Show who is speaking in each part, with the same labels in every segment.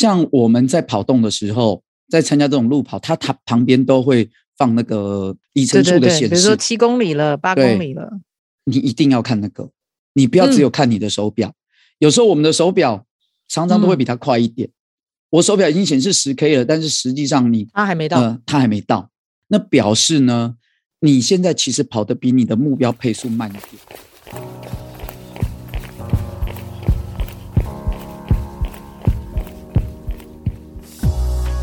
Speaker 1: 像我们在跑动的时候，在参加这种路跑，它它旁边都会放那个里程数的显示，
Speaker 2: 比如说七公里了，八公里了，
Speaker 1: 你一定要看那个，你不要只有看你的手表。嗯、有时候我们的手表常常都会比它快一点。嗯、我手表已经显示十 K 了，但是实际上你
Speaker 2: 它还没到，
Speaker 1: 呃，它还没到，那表示呢，你现在其实跑得比你的目标配速慢一点。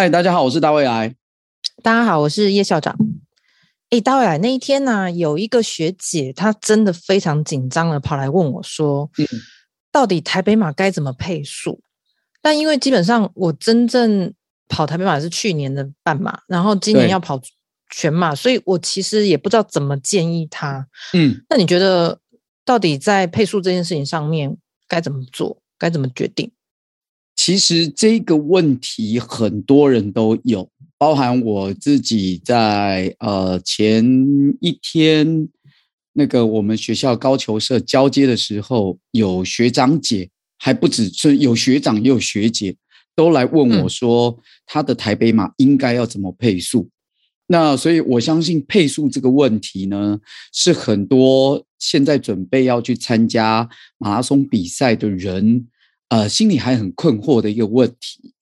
Speaker 1: 嗨，大家好，我是大卫来。
Speaker 2: 大家好，我是叶校长。哎，大卫来那一天呢、啊，有一个学姐，她真的非常紧张的跑来问我说：“嗯、到底台北马该怎么配速？”但因为基本上我真正跑台北马是去年的半马，然后今年要跑全马，所以我其实也不知道怎么建议她。嗯，那你觉得到底在配速这件事情上面该怎么做？该怎么决定？
Speaker 1: 其实这个问题很多人都有，包含我自己在呃前一天那个我们学校高球社交接的时候，有学长姐，还不止是有学长也有学姐，都来问我说，他的台北马应该要怎么配速？嗯、那所以我相信配速这个问题呢，是很多现在准备要去参加马拉松比赛的人。呃，心里还很困惑的一个问题。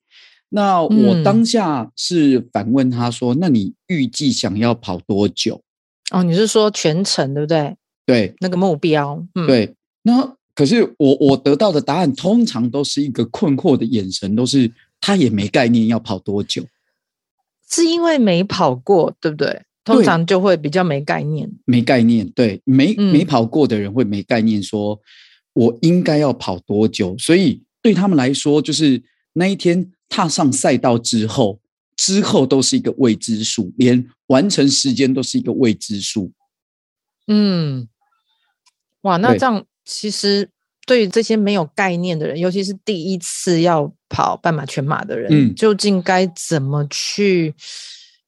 Speaker 1: 那我当下是反问他说：“嗯、那你预计想要跑多久？”
Speaker 2: 哦，你是说全程对不对？
Speaker 1: 对，
Speaker 2: 那个目标。嗯、
Speaker 1: 对。那可是我我得到的答案通常都是一个困惑的眼神，都是他也没概念要跑多久，
Speaker 2: 是因为没跑过，对不对？通常就会比较没概念，
Speaker 1: 没概念。对，没没跑过的人会没概念说。我应该要跑多久？所以对他们来说，就是那一天踏上赛道之后，之后都是一个未知数，连完成时间都是一个未知数。
Speaker 2: 嗯，哇，那这样其实对于这些没有概念的人，尤其是第一次要跑半马、全马的人，嗯，究竟该怎么去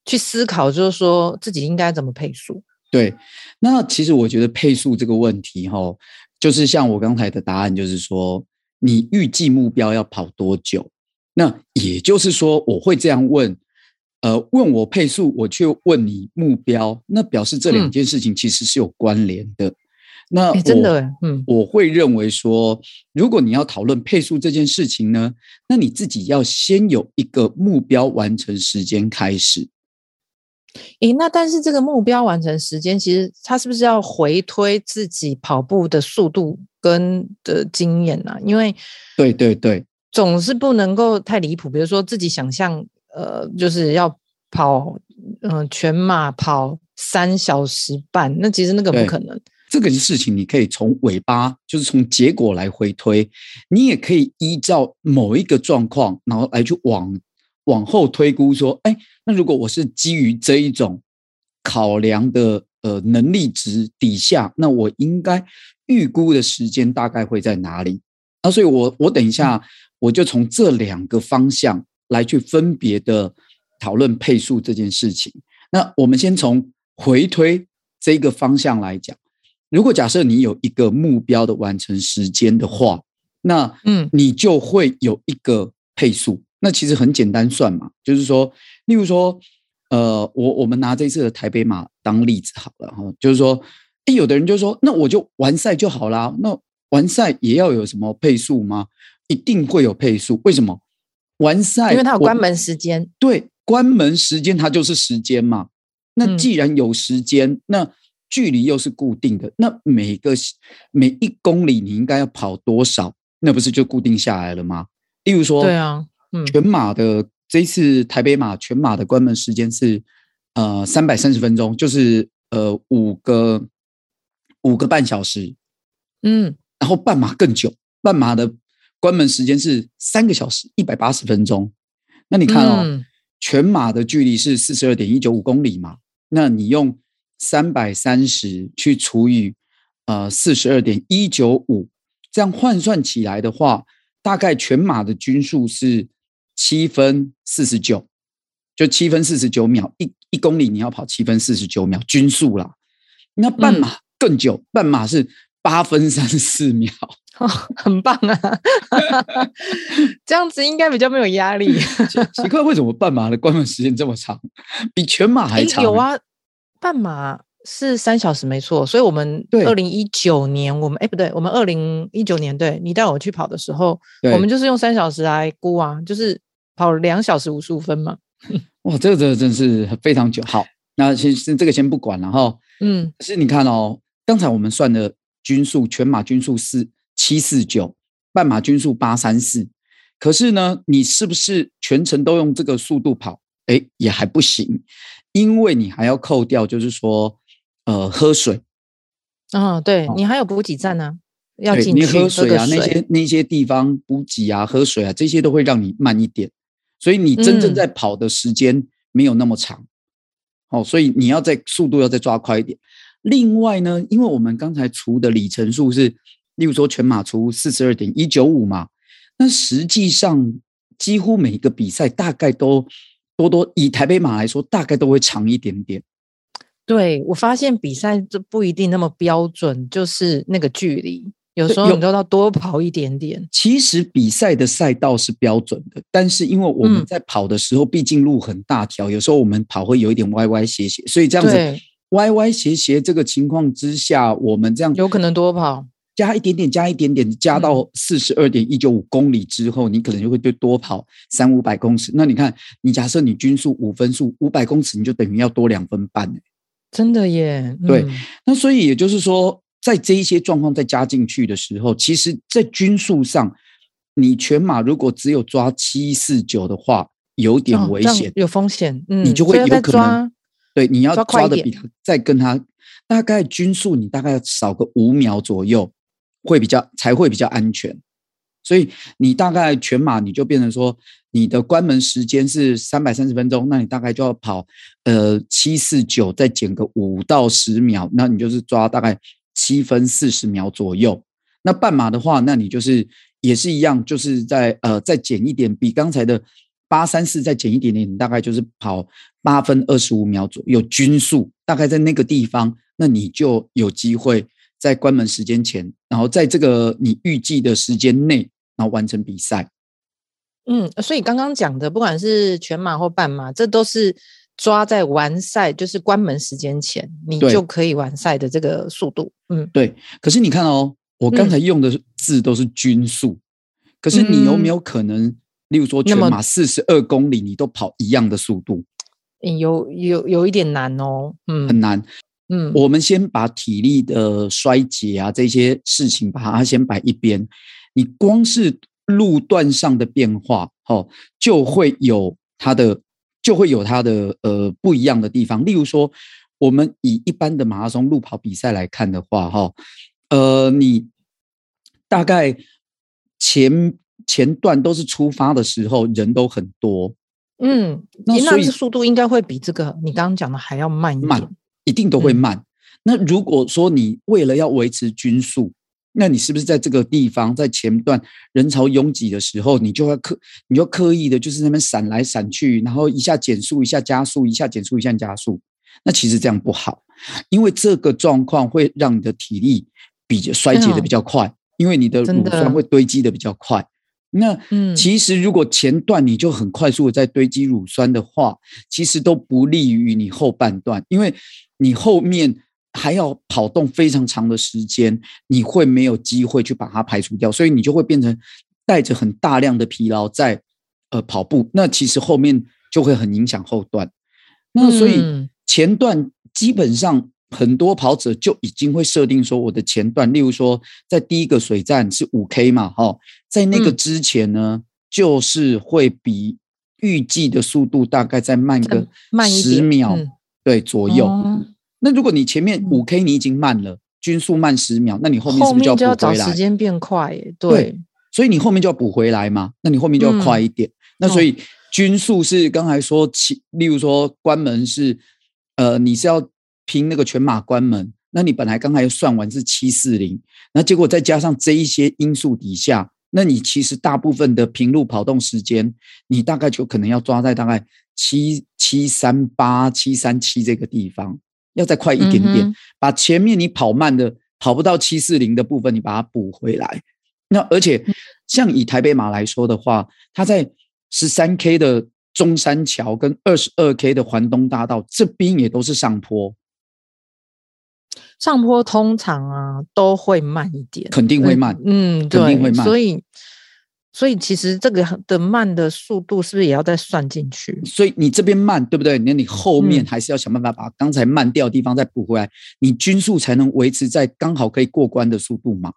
Speaker 2: 去思考？就是说自己应该怎么配速？
Speaker 1: 对，那其实我觉得配速这个问题，哈。就是像我刚才的答案，就是说你预计目标要跑多久？那也就是说，我会这样问，呃，问我配速，我却问你目标，那表示这两件事情其实是有关联的。嗯、那我
Speaker 2: 真的，嗯，
Speaker 1: 我会认为说，如果你要讨论配速这件事情呢，那你自己要先有一个目标完成时间开始。
Speaker 2: 诶，那但是这个目标完成时间，其实他是不是要回推自己跑步的速度跟的经验呢、啊？因为
Speaker 1: 对对对，
Speaker 2: 总是不能够太离谱。比如说自己想象，呃，就是要跑，嗯、呃，全马跑三小时半，那其实那个不可能。
Speaker 1: 这个事情你可以从尾巴，就是从结果来回推，你也可以依照某一个状况，然后来去往。往后推估说，哎，那如果我是基于这一种考量的呃能力值底下，那我应该预估的时间大概会在哪里？那，所以我我等一下我就从这两个方向来去分别的讨论配速这件事情。那我们先从回推这个方向来讲，如果假设你有一个目标的完成时间的话，那嗯，你就会有一个配速。那其实很简单算嘛，就是说，例如说，呃，我我们拿这次的台北马当例子好了哈，就是说，诶，有的人就说，那我就完赛就好啦，那完赛也要有什么配速吗？一定会有配速，为什么？完赛，
Speaker 2: 因为它有关门时间。
Speaker 1: 对，关门时间它就是时间嘛。那既然有时间，嗯、那距离又是固定的，那每个每一公里你应该要跑多少？那不是就固定下来了吗？例如说，
Speaker 2: 对啊。
Speaker 1: 全马的这一次台北马全马的关门时间是呃三百三十分钟，就是呃五个五个半小时，嗯，然后半马更久，半马的关门时间是三个小时一百八十分钟。那你看哦，嗯、全马的距离是四十二点一九五公里嘛？那你用三百三十去除以呃四十二点一九五，这样换算起来的话，大概全马的均速是七分四十九，就七分四十九秒一一公里，你要跑七分四十九秒均速啦。那半马更久，嗯、半马是八分三十四秒。
Speaker 2: 哦，很棒啊！这样子应该比较没有压力。
Speaker 1: 奇怪，为什么半马的关门时间这么长，比全马还长？
Speaker 2: 有啊，半马是三小时没错。所以我们二零一九年，我们哎不对，我们二零一九年对你带我去跑的时候，我们就是用三小时来估啊，就是跑两小时五十五分嘛。
Speaker 1: 哇，这个真的真是非常久。好，那先这个先不管了哈。嗯，是你看哦，刚才我们算的均速，全马均速是。七四九，半马均速八三四，可是呢，你是不是全程都用这个速度跑？哎，也还不行，因为你还要扣掉，就是说，呃，喝水。
Speaker 2: 哦，对，你还有补给站呢、啊，要进去
Speaker 1: 你喝水啊，
Speaker 2: 水
Speaker 1: 那些那些地方补给啊，喝水啊，这些都会让你慢一点，所以你真正在跑的时间没有那么长。嗯、哦，所以你要在速度要再抓快一点。另外呢，因为我们刚才除的里程数是。例如说，全马除四十二点一九五嘛，那实际上几乎每一个比赛大概都多多以台北马来说，大概都会长一点点。
Speaker 2: 对，我发现比赛这不一定那么标准，就是那个距离，有时候你都要多跑一点点。
Speaker 1: 其实比赛的赛道是标准的，但是因为我们在跑的时候，毕竟路很大条，有时候我们跑会有一点歪歪斜斜，所以这样子歪歪斜斜这个情况之下，我们这样
Speaker 2: 有可能多跑。
Speaker 1: 加一点点，加一点点，加到四十二点一九五公里之后，嗯、你可能就会对多跑三五百公尺。那你看，你假设你均速五分速，五百公尺你就等于要多两分半，
Speaker 2: 真的耶。嗯、
Speaker 1: 对，那所以也就是说，在这一些状况再加进去的时候，其实，在均速上，你全马如果只有抓七四九的话，有点危险，哦、
Speaker 2: 有风险。嗯，
Speaker 1: 你就会有可能，对，你要抓的比他再跟他大概均速，你大概要少个五秒左右。会比较才会比较安全，所以你大概全马你就变成说，你的关门时间是三百三十分钟，那你大概就要跑呃七四九再减个五到十秒，那你就是抓大概七分四十秒左右。那半马的话，那你就是也是一样，就是在呃再减一点，比刚才的八三四再减一点点，你大概就是跑八分二十五秒左右均速，大概在那个地方，那你就有机会。在关门时间前，然后在这个你预计的时间内，然后完成比赛。
Speaker 2: 嗯，所以刚刚讲的，不管是全马或半马，这都是抓在完赛，就是关门时间前，你就可以完赛的这个速度。嗯，
Speaker 1: 对。可是你看哦，我刚才用的字都是均速，嗯、可是你有没有可能，嗯、例如说全马四十二公里，你都跑一样的速度？
Speaker 2: 有有有一点难哦，嗯，
Speaker 1: 很难。嗯，我们先把体力的衰竭啊这些事情把它先摆一边，你光是路段上的变化，哦，就会有它的就会有它的呃不一样的地方。例如说，我们以一般的马拉松路跑比赛来看的话，哈，呃，你大概前前段都是出发的时候人都很多，
Speaker 2: 嗯，那所以速度应该会比这个你刚刚讲的还要慢一点。慢
Speaker 1: 一定都会慢。嗯、那如果说你为了要维持均速，那你是不是在这个地方在前段人潮拥挤的时候，你就要刻，你就刻意的就是那边闪来闪去，然后一下减速，一下加速，一下减速，一下加速。那其实这样不好，因为这个状况会让你的体力比较衰竭的比较快，嗯、因为你的乳酸会堆积的比较快。那嗯，其实如果前段你就很快速的在堆积乳酸的话，其实都不利于你后半段，因为。你后面还要跑动非常长的时间，你会没有机会去把它排除掉，所以你就会变成带着很大量的疲劳在呃跑步。那其实后面就会很影响后段。那所以前段基本上很多跑者就已经会设定说，我的前段，例如说在第一个水站是五 K 嘛，哈，在那个之前呢，就是会比预计的速度大概再慢个十秒。对，左右。哦、那如果你前面五 K 你已经慢了，嗯、均速慢十秒，那你后面是不是就要补回来？
Speaker 2: 后面就要找时间变快耶。对，对，
Speaker 1: 所以你后面就要补回来嘛，那你后面就要快一点。嗯、那所以均速是刚才说起，例如说关门是，呃，你是要拼那个全马关门，那你本来刚才算完是七四零，那结果再加上这一些因素底下，那你其实大部分的平路跑动时间，你大概就可能要抓在大概七七三八七三七这个地方，要再快一点点，嗯、把前面你跑慢的跑不到七四零的部分，你把它补回来。那而且，像以台北马来说的话，它在十三 K 的中山桥跟二十二 K 的环东大道这边也都是上坡，
Speaker 2: 上坡通常啊都会慢一点，
Speaker 1: 肯定会慢，
Speaker 2: 嗯，
Speaker 1: 肯定会慢。
Speaker 2: 所以，所以其实这个的慢的速度是不是也要再算进去？
Speaker 1: 所以你这边慢，对不对？那你后面还是要想办法把刚才慢掉的地方再补回来，嗯、你均速才能维持在刚好可以过关的速度嘛。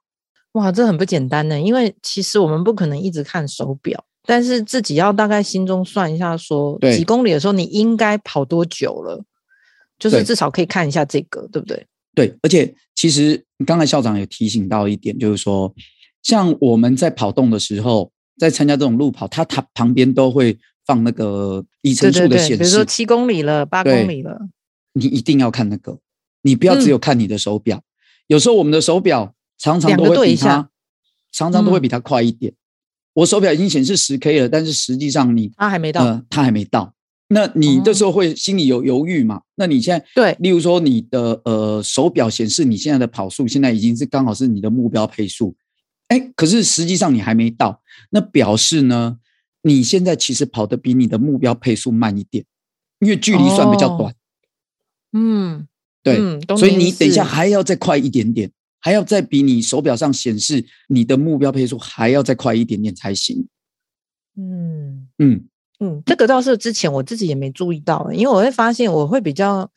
Speaker 2: 哇，这很不简单呢，因为其实我们不可能一直看手表，但是自己要大概心中算一下说，说几公里的时候你应该跑多久了，就是至少可以看一下这个，对，对不对？
Speaker 1: 对，而且其实刚才校长也提醒到一点，就是说，像我们在跑动的时候，在参加这种路跑，它它旁边都会放那个里程数的显示，
Speaker 2: 比如说七公里了，八公里了，
Speaker 1: 你一定要看那个，你不要只有看你的手表，嗯、有时候我们的手表。常常都会比它，常常都会比它快一点。嗯、我手表已经显示十 K 了，但是实际上你
Speaker 2: 它还没到，
Speaker 1: 呃，它还没到。那你这时候会心里有犹豫嘛？嗯、那你现在
Speaker 2: 对，
Speaker 1: 例如说你的呃手表显示你现在的跑速现在已经是刚好是你的目标配速，哎，可是实际上你还没到，那表示呢，你现在其实跑得比你的目标配速慢一点，因为距离算比较短。哦、
Speaker 2: 嗯，
Speaker 1: 对，嗯、所以你等一下还要再快一点点。还要再比你手表上显示你的目标配速还要再快一点点才行。
Speaker 2: 嗯嗯嗯，这个倒是之前我自己也没注意到，因为我会发现我会比较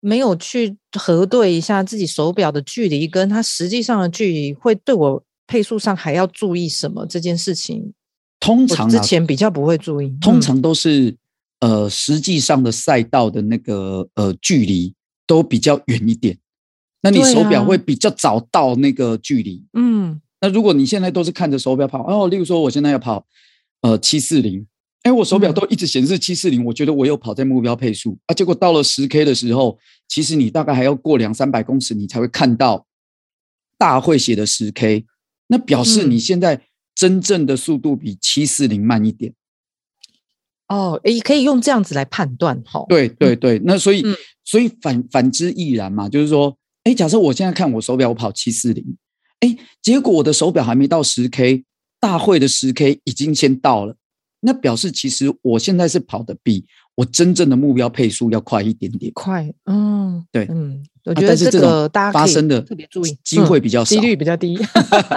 Speaker 2: 没有去核对一下自己手表的距离跟它实际上的距离，会对我配速上还要注意什么这件事情。
Speaker 1: 通常
Speaker 2: 之前比较不会注意，
Speaker 1: 通常都是呃实际上的赛道的那个呃距离都比较远一点。那你手表会比较早到那个距离，啊、嗯。那如果你现在都是看着手表跑，哦，例如说我现在要跑，呃，七四零，哎，我手表都一直显示七四零，我觉得我有跑在目标配速啊。结果到了十 K 的时候，其实你大概还要过两三百公尺，你才会看到大会写的十 K，那表示你现在真正的速度比七四零慢一点。
Speaker 2: 嗯、哦，也，可以用这样子来判断，哈。
Speaker 1: 对对对，那所以、嗯、所以反反之亦然嘛，就是说。哎，假设我现在看我手表，我跑七四零，哎，结果我的手表还没到十 K，大会的十 K 已经先到了，那表示其实我现在是跑的比我真正的目标配速要快一点点。
Speaker 2: 快，嗯，
Speaker 1: 对，
Speaker 2: 嗯，我觉得这个大家
Speaker 1: 发生的特别注意，机会比较少，
Speaker 2: 几率比较低，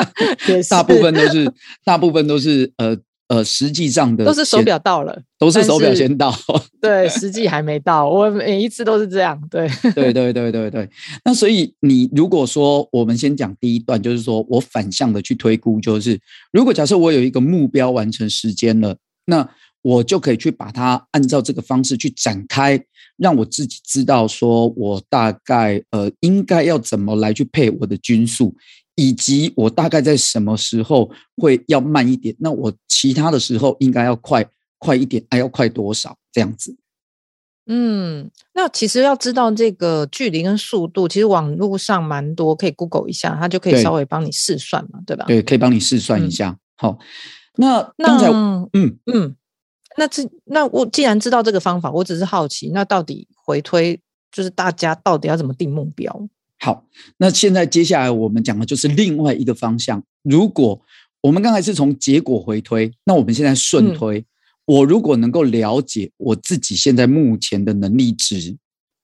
Speaker 1: 大部分都是大部分都是呃。呃，实际上的
Speaker 2: 都是手表到了，
Speaker 1: 都是手表先到，
Speaker 2: 对，实际还没到。我每一次都是这样，对，
Speaker 1: 对，对，对，对，对。那所以你如果说我们先讲第一段，就是说我反向的去推估，就是如果假设我有一个目标完成时间了，那我就可以去把它按照这个方式去展开，让我自己知道说我大概呃应该要怎么来去配我的均速。以及我大概在什么时候会要慢一点？那我其他的时候应该要快快一点，还要快多少？这样子。
Speaker 2: 嗯，那其实要知道这个距离跟速度，其实网络上蛮多，可以 Google 一下，它就可以稍微帮你试算嘛，对，对吧？
Speaker 1: 对，可以帮你试算一下。嗯、好，那刚才
Speaker 2: 那嗯嗯，那这那我既然知道这个方法，我只是好奇，那到底回推就是大家到底要怎么定目标？
Speaker 1: 好，那现在接下来我们讲的就是另外一个方向。如果我们刚才是从结果回推，那我们现在顺推。嗯、我如果能够了解我自己现在目前的能力值，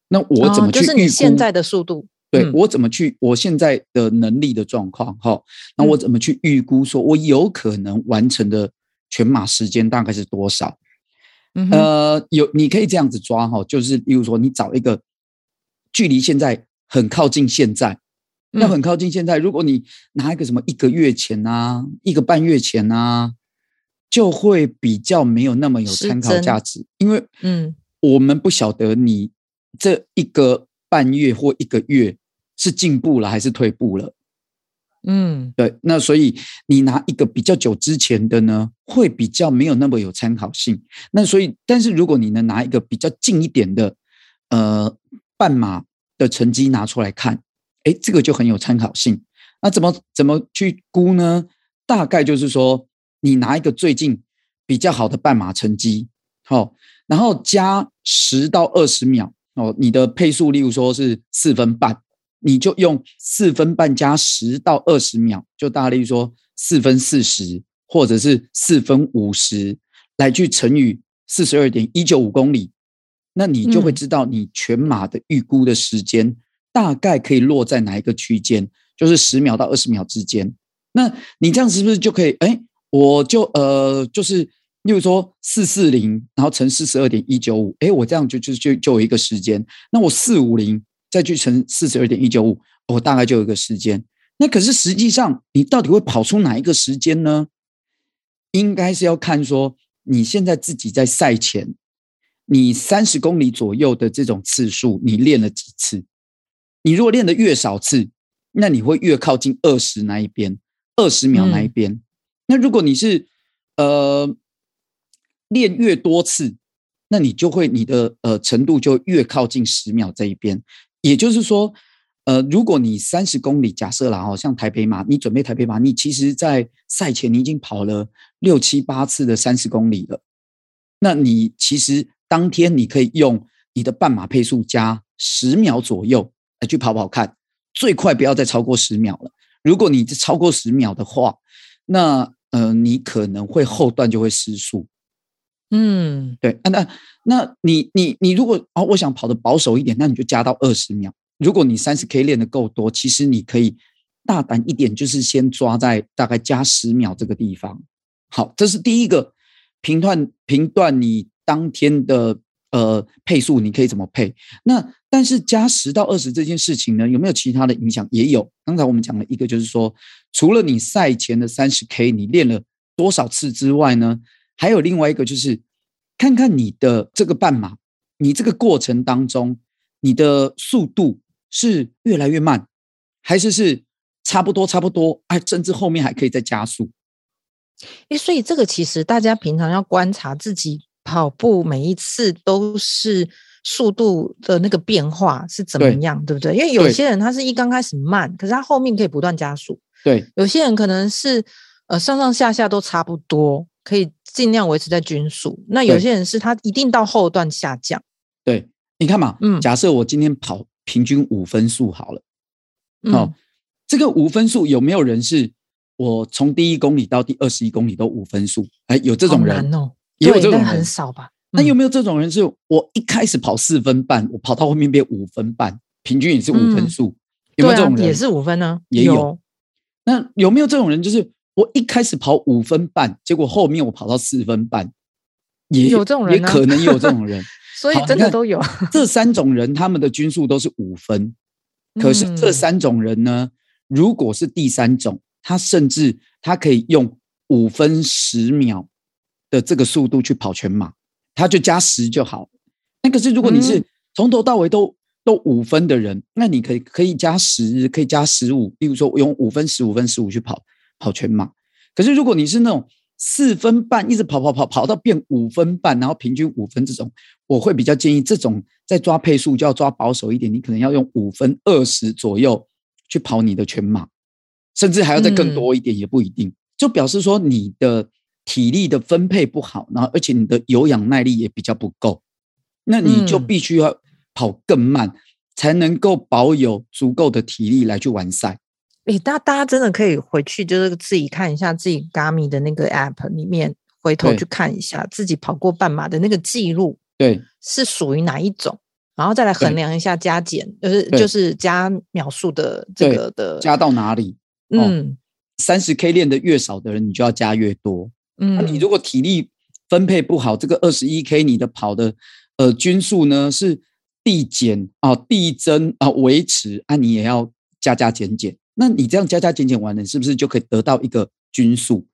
Speaker 1: 那我怎么去预估？哦、就是你现在的速度？对、嗯、我怎么去？我现在的能力的状况，哈，那我怎么去预估？说我有可能完成的全马时间大概是多少？嗯、呃，有你可以这样子抓哈，就是例如说，你找一个距离现在。很靠近现在，要很靠近现在。如果你拿一个什么一个月前啊，一个半月前啊，就会比较没有那么有参考价值。因为，嗯，我们不晓得你这一个半月或一个月是进步了还是退步了。
Speaker 2: 嗯，
Speaker 1: 对。那所以你拿一个比较久之前的呢，会比较没有那么有参考性。那所以，但是如果你能拿一个比较近一点的，呃，半马的成绩拿出来看，哎，这个就很有参考性。那怎么怎么去估呢？大概就是说，你拿一个最近比较好的半马成绩，好、哦，然后加十到二十秒哦，你的配速，例如说是四分半，你就用四分半加十到二十秒，就大例如说四分四十，或者是四分五十，来去乘以四十二点一九五公里，那你就会知道你全马的预估的时间大概可以落在哪一个区间，就是十秒到二十秒之间。那你这样是不是就可以？哎，我就呃，就是，例如说四四零，然后乘四十二点一九五，哎，我这样就就就就有一个时间。那我四五零再去乘四十二点一九五，我大概就有一个时间。那可是实际上，你到底会跑出哪一个时间呢？应该是要看说你现在自己在赛前，你三十公里左右的这种次数，你练了几次？你如果练的越少次，那你会越靠近二十那一边。二十秒那一边，嗯、那如果你是呃练越多次，那你就会你的呃程度就越靠近十秒这一边。也就是说，呃，如果你三十公里，假设啦，好像台北马，你准备台北马，你其实在赛前你已经跑了六七八次的三十公里了，那你其实当天你可以用你的半马配速加十秒左右来去跑跑看，最快不要再超过十秒了。如果你超过十秒的话，那呃，你可能会后段就会失速。
Speaker 2: 嗯，
Speaker 1: 对，那那你你你如果哦，我想跑得保守一点，那你就加到二十秒。如果你三十 K 练得够多，其实你可以大胆一点，就是先抓在大概加十秒这个地方。好，这是第一个评断评断你当天的。呃，配速你可以怎么配？那但是加十到二十这件事情呢，有没有其他的影响？也有。刚才我们讲了一个，就是说，除了你赛前的三十 K 你练了多少次之外呢，还有另外一个就是看看你的这个半马，你这个过程当中，你的速度是越来越慢，还是是差不多差不多？哎，甚至后面还可以再加速。
Speaker 2: 哎，所以这个其实大家平常要观察自己。跑步每一次都是速度的那个变化是怎么样，对，对不对？因为有些人他是一刚开始慢，可是他后面可以不断加速。
Speaker 1: 对，
Speaker 2: 有些人可能是呃上上下下都差不多，可以尽量维持在均速。那有些人是他一定到后段下降。
Speaker 1: 对，你看嘛，嗯，假设我今天跑平均五分速好了，好，嗯，这个五分速有没有人是我从第一公里到第二十一公里都五分速？哎，有这种人
Speaker 2: 哦。
Speaker 1: 也有这种人
Speaker 2: 很少吧？
Speaker 1: 那有没有这种人？是我一开始跑四分半，我跑到后面变五分半，平均也是五分速，嗯、有没有这种人？
Speaker 2: 也是五分呢？
Speaker 1: 也有。那有没有这种人？就是我一开始跑五分半，结果后面我跑到四分半，也
Speaker 2: 有这种人，
Speaker 1: 也可能有这种人。
Speaker 2: 所以真的都有。
Speaker 1: 这三种人，他们的均速都是五分。可是这三种人呢？如果是第三种，他甚至他可以用五分十秒。的这个速度去跑全马，他就加十就好。那可是如果你是从头到尾都都五分的人，那你可以可以加十，可以加十五。例如说，我用五分、十五分、十五去跑跑全马。可是如果你是那种四分半，一直跑跑跑跑到变五分半，然后平均五分这种，我会比较建议这种在抓配速就要抓保守一点。你可能要用五分二十左右去跑你的全马，甚至还要再更多一点也不一定。就表示说你的。体力的分配不好，然后而且你的有氧耐力也比较不够，那你就必须要跑更慢，嗯、才能够保有足够的体力来去完赛。
Speaker 2: 诶，大大家真的可以回去，就是自己看一下自己 Garmin 的那个 App 里面，回头去看一下自己跑过半马的那个记录，
Speaker 1: 对，
Speaker 2: 是属于哪一种，然后再来衡量一下加减，就是就是加秒数的这个的
Speaker 1: 加到哪里？嗯，三十 K 练的越少的人，你就要加越多。嗯，那你如果体力分配不好，这个二十一 K 你的跑的呃均数呢是递减啊递增啊维持啊，你也要加加减减。那你这样加加减减完了，是不是就可以得到一个均速？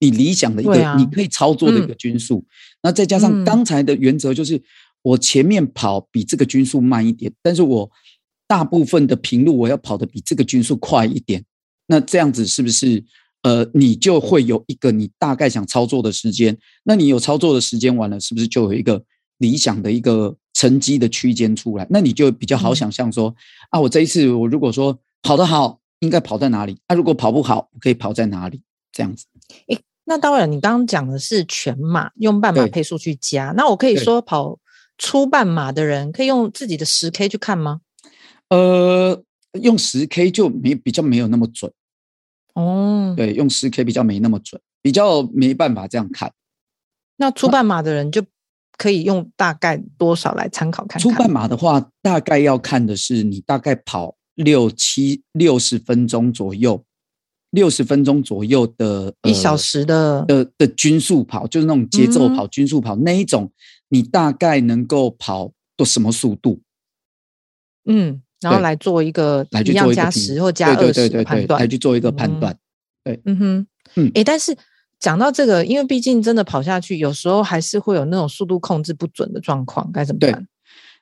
Speaker 1: 你理想的一个、啊、你可以操作的一个均速。嗯、那再加上刚才的原则，就是我前面跑比这个均速慢一点，但是我大部分的平路我要跑的比这个均速快一点。那这样子是不是呃，你就会有一个你大概想操作的时间？那你有操作的时间完了，是不是就有一个理想的一个成绩的区间出来？那你就比较好想象说，嗯、啊，我这一次我如果说跑得好，应该跑在哪里？啊，如果跑不好，可以跑在哪里？这样子。
Speaker 2: 诶，那当然，你刚刚讲的是全马用半马配速去加，那我可以说跑初半马的人可以用自己的十 K 去看吗？
Speaker 1: 呃，用十 K 就没比较没有那么准
Speaker 2: 哦。
Speaker 1: 对，用十 K 比较没那么准，比较没办法这样看。
Speaker 2: 那初半马的人就可以用大概多少来参考看看？
Speaker 1: 初半马的话，大概要看的是你大概跑六七六十分钟左右，六十分钟左右的
Speaker 2: 一小时的、
Speaker 1: 呃、的的均速跑，就是那种节奏跑、均速跑、嗯、那一种，你大概能够跑到什么速度？
Speaker 2: 嗯。然后来做一个一样加十或加二十的判断，
Speaker 1: 来去做一个判断。对，
Speaker 2: 嗯哼，嗯，诶，但是讲到这个，因为毕竟真的跑下去，有时候还是会有那种速度控制不准的状况，该怎么办？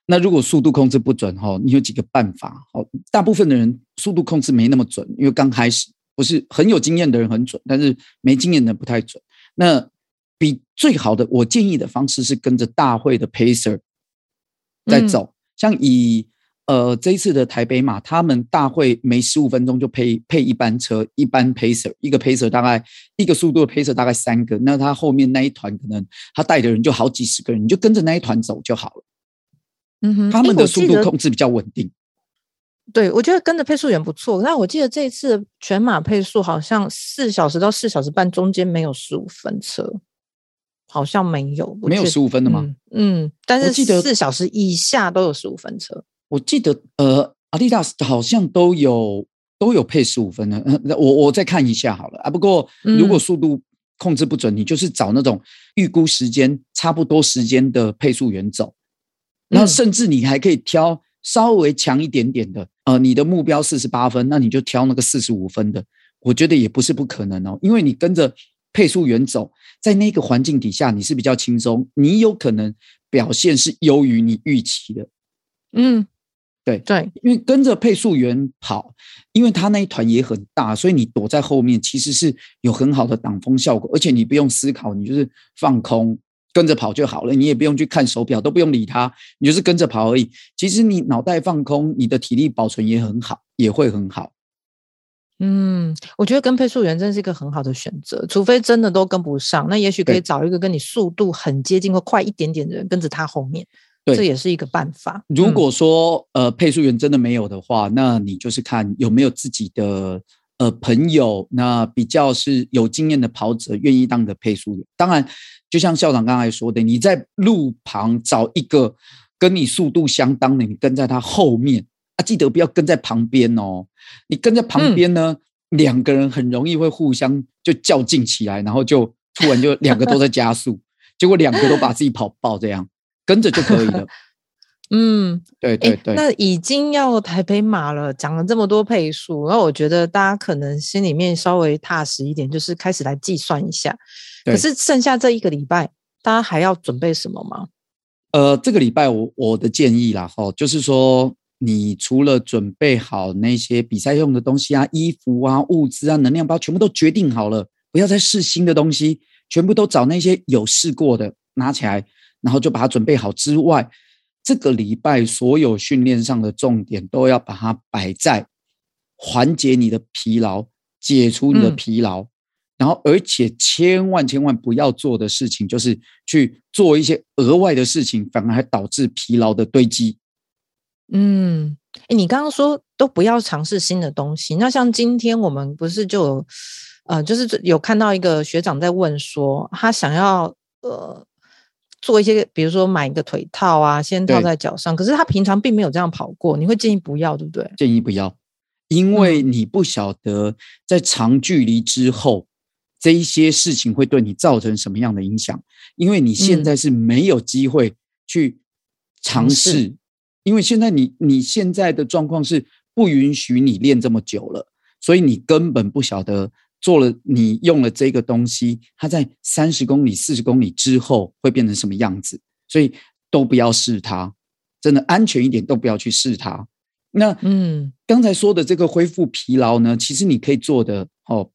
Speaker 1: 那如果速度控制不准哈，你有几个办法？好，大部分的人速度控制没那么准，因为刚开始不是很有经验的人很准，但是没经验的不太准。那比最好的，我建议的方式是跟着大会的 pacer 在走，嗯、像以。呃，这一次的台北马，他们大会每十五分钟就配配一班车，一班 pacer，一个 pacer 大概一个速度的 pacer 大概三个，那他后面那一团可能他带的人就好几十个人，你就跟着那一团走就好了。
Speaker 2: 嗯哼，
Speaker 1: 他们的速度控制比较稳定。
Speaker 2: 对，我觉得跟着配速员不错。那我记得这一次全马配速好像四小时到四小时半中间没有十五分车，好像没有，
Speaker 1: 没有十五分的吗？
Speaker 2: 嗯，嗯，但是记得四小时以下都有十五分车。
Speaker 1: 我记得，呃，阿迪达斯好像都有都有配十五分的，我我再看一下好了啊。不过如果速度控制不准，嗯、你就是找那种预估时间差不多时间的配速员走，然后甚至你还可以挑稍微强一点点的，呃，你的目标四十八分，那你就挑那个四十五分的，我觉得也不是不可能哦，因为你跟着配速员走，在那个环境底下你是比较轻松，你有可能表现是优于你预期的，
Speaker 2: 嗯。
Speaker 1: 对
Speaker 2: 对，
Speaker 1: 因为跟着配速员跑，因为他那一团也很大，所以你躲在后面其实是有很好的挡风效果，而且你不用思考，你就是放空跟着跑就好了，你也不用去看手表，都不用理他，你就是跟着跑而已。其实你脑袋放空，你的体力保存也很好，也会很好。
Speaker 2: 嗯，我觉得跟配速员真是一个很好的选择，除非真的都跟不上，那也许可以找一个跟你速度很接近或快一点点的人跟着他后面。对，这也是一个办法。
Speaker 1: 如果说、嗯、呃配速员真的没有的话，那你就是看有没有自己的呃朋友，那比较是有经验的跑者愿意当你的配速员。当然，就像校长刚才说的，你在路旁找一个跟你速度相当的，你跟在他后面啊，记得不要跟在旁边哦。你跟在旁边呢，嗯、两个人很容易会互相就较劲起来，然后就突然就两个都在加速，结果两个都把自己跑爆这样。跟着就可以了。
Speaker 2: 嗯，
Speaker 1: 对对对。
Speaker 2: 那已经要台北马了，讲了这么多配速，那我觉得大家可能心里面稍微踏实一点，就是开始来计算一下。可是剩下这一个礼拜，大家还要准备什么吗？
Speaker 1: 呃，这个礼拜我我的建议啦，哈，就是说，你除了准备好那些比赛用的东西啊、衣服啊、物资啊、能量包，全部都决定好了，不要再试新的东西，全部都找那些有试过的拿起来。然后就把它准备好之外，这个礼拜所有训练上的重点都要把它摆在缓解你的疲劳、解除你的疲劳。嗯、然后，而且千万千万不要做的事情就是去做一些额外的事情，反而还导致疲劳的堆积。
Speaker 2: 嗯，诶，你刚刚说都不要尝试新的东西，那像今天我们不是就有呃，就是有看到一个学长在问说，他想要呃。做一些，比如说买一个腿套啊，先套在脚上。可是他平常并没有这样跑过，你会建议不要，对不对？
Speaker 1: 建议不要，因为你不晓得在长距离之后，这一些事情会对你造成什么样的影响。因为你现在是没有机会去尝试，嗯、因为现在你你现在的状况是不允许你练这么久了，所以你根本不晓得。做了，你用了这个东西，它在三十公里、四十公里之后会变成什么样子？所以都不要试它，真的安全一点，都不要去试它。那嗯，刚才说的这个恢复疲劳呢，其实你可以做的哦，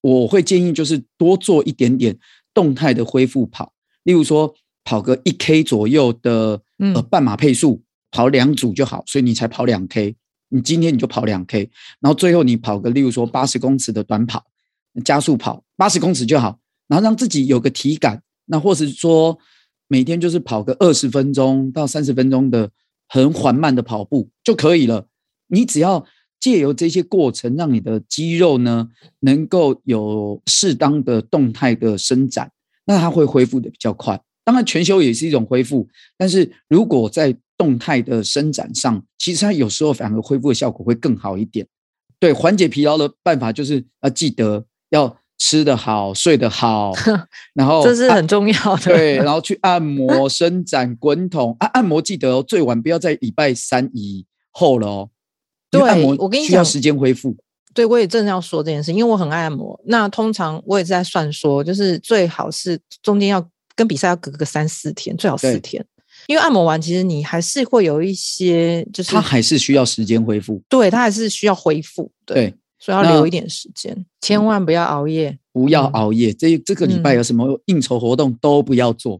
Speaker 1: 我会建议就是多做一点点动态的恢复跑，例如说跑个一 K 左右的呃半马配速，跑两组就好，所以你才跑两 K。你今天你就跑两 K，然后最后你跑个例如说八十公尺的短跑，加速跑八十公尺就好，然后让自己有个体感，那或是说每天就是跑个二十分钟到三十分钟的。很缓慢的跑步就可以了。你只要借由这些过程，让你的肌肉呢能够有适当的动态的伸展，那它会恢复的比较快。当然，全休也是一种恢复，但是如果在动态的伸展上，其实它有时候反而恢复的效果会更好一点。对，缓解疲劳的办法就是要记得要。吃得好，睡得好，然后
Speaker 2: 这是很重要的。
Speaker 1: 对，然后去按摩、伸展、滚筒。按、啊、按摩记得哦，最晚不要在礼拜三以后了哦。
Speaker 2: 对，按摩我跟你讲，
Speaker 1: 需要时间恢复。
Speaker 2: 对，我也正要说这件事，因为我很爱按摩。那通常我也是在算说，就是最好是中间要跟比赛要隔个三四天，最好四天。因为按摩完，其实你还是会有一些，就是
Speaker 1: 它还是需要时间恢复。
Speaker 2: 对，它还是需要恢复。对。对所以要留一点时间，千万不要熬夜，
Speaker 1: 不要熬夜。嗯、这这个礼拜有什么应酬活动都不要做，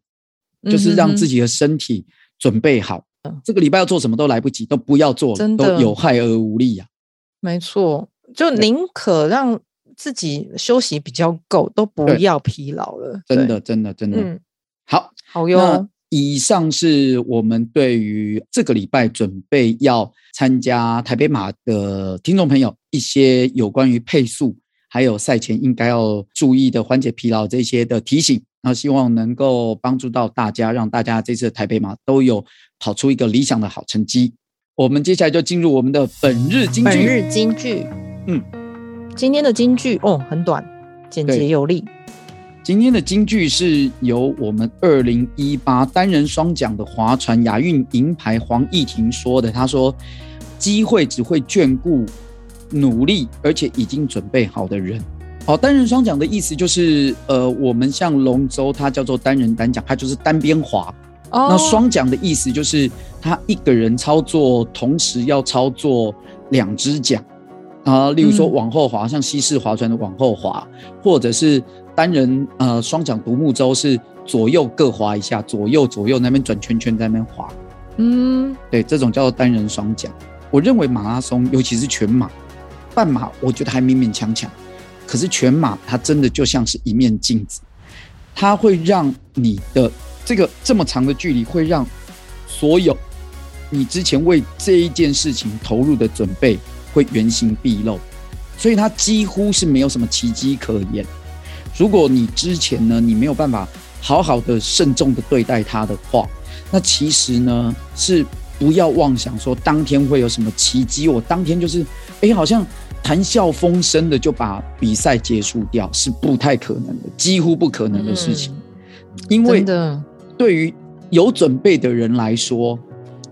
Speaker 1: 嗯、就是让自己的身体准备好。嗯、这个礼拜要做什么都来不及，都不要做，真的都有害而无利呀、啊。
Speaker 2: 没错，就宁可让自己休息比较够，都不要疲劳了。
Speaker 1: 真的，真的，真的。嗯、好，
Speaker 2: 好哟。
Speaker 1: 以上是我们对于这个礼拜准备要参加台北马的听众朋友一些有关于配速，还有赛前应该要注意的缓解疲劳这些的提醒，那希望能够帮助到大家，让大家这次的台北马都有跑出一个理想的好成绩。我们接下来就进入我们的本日金句。
Speaker 2: 本日金句，嗯，今天的金句哦，很短，简洁有力。
Speaker 1: 今天的金句是由我们二零一八单人双桨的划船亚运银牌黄义婷说的。他说：“机会只会眷顾努力而且已经准备好的人。”好，单人双桨的意思就是，呃，我们像龙舟，它叫做单人单桨，它就是单边划。哦。那双桨的意思就是，他一个人操作，同时要操作两只桨。啊，例如说往后划，像西式划船的往后滑，或者是。单人呃双桨独木舟是左右各划一下，左右左右那边转圈圈在那边划，嗯，对，这种叫做单人双桨。我认为马拉松，尤其是全马、半马，我觉得还勉勉强强。可是全马它真的就像是一面镜子，它会让你的这个这么长的距离，会让所有你之前为这一件事情投入的准备会原形毕露，所以它几乎是没有什么奇迹可言。如果你之前呢，你没有办法好好的慎重的对待它的话，那其实呢是不要妄想说当天会有什么奇迹，我当天就是哎，好像谈笑风生的就把比赛结束掉，是不太可能的，几乎不可能的事情。嗯、因为对于有准备的人来说，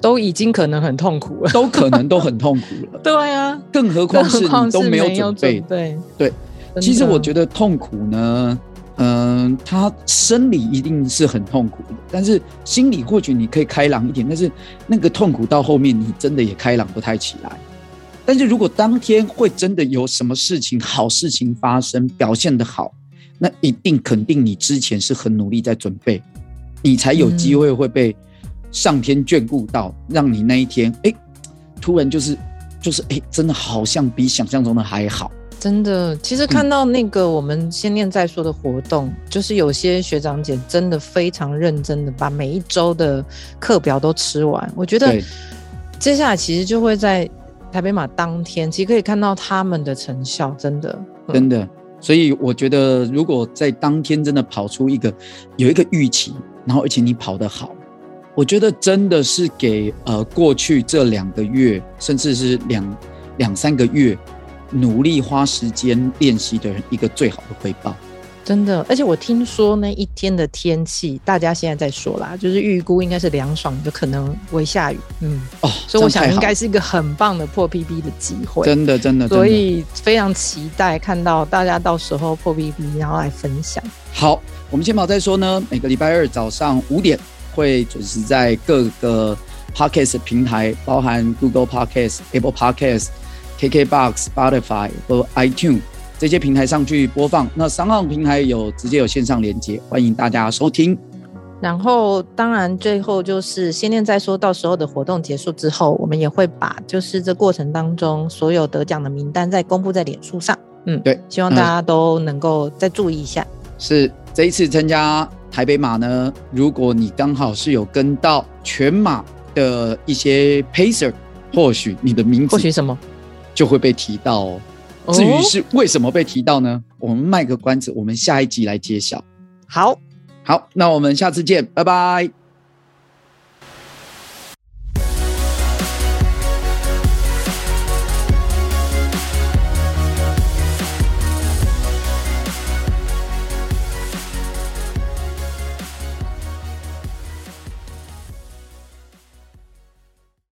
Speaker 2: 都已经可能很痛苦了，
Speaker 1: 都可能都很痛苦了。
Speaker 2: 对啊，
Speaker 1: 更何况是你都没有准备，对对。其实我觉得痛苦呢，嗯、他生理一定是很痛苦的，但是心理或许你可以开朗一点，但是那个痛苦到后面你真的也开朗不太起来。但是如果当天会真的有什么事情、好事情发生，表现得好，那一定肯定你之前是很努力在准备，你才有机会会被上天眷顾到，让你那一天哎，突然就是就是哎，真的好像比想象中的还好。
Speaker 2: 真的，其实看到那个我们先念再说的活动，嗯、就是有些学长姐真的非常认真的把每一周的课表都吃完。我觉得接下来其实就会在台北马当天，其实可以看到他们的成效，真的，
Speaker 1: 嗯、真的。所以我觉得，如果在当天真的跑出一个有一个预期，然后而且你跑得好，我觉得真的是给呃过去这两个月，甚至是两两三个月。努力花时间练习的人，一个最好的回报，
Speaker 2: 真的。而且我听说那一天的天气，大家现在在说啦，就是预估应该是凉爽，就可能会下雨。嗯，哦，所以我想应该是一个很棒的破 PB 的机会。
Speaker 1: 真的，真的，
Speaker 2: 所以非常期待看到大家到时候破 PB，然后来分享。
Speaker 1: 好，我们先跑再说呢。每个礼拜二早上五点会准时在各个 Podcast 平台，包含 Google Podcast、Apple Podcast、KKBox、Spotify 和 iTunes 这些平台上去播放。那 SoundOn 平台有直接有线上连接，欢迎大家收听。
Speaker 2: 然后，当然，最后就是先念再说，到时候的活动结束之后，我们也会把就是这过程当中所有得奖的名单再公布在脸书上。嗯，
Speaker 1: 对，
Speaker 2: 希望大家都能够再注意一下。
Speaker 1: 是这一次参加台北马呢，如果你刚好是有跟到全马的一些 pacer，或许你的名字
Speaker 2: 或许什么
Speaker 1: 就会被提到哦。至于是为什么被提到呢？我们卖个关子，我们下一集来揭晓。
Speaker 2: 好。
Speaker 1: 好，那我们下次见，拜拜。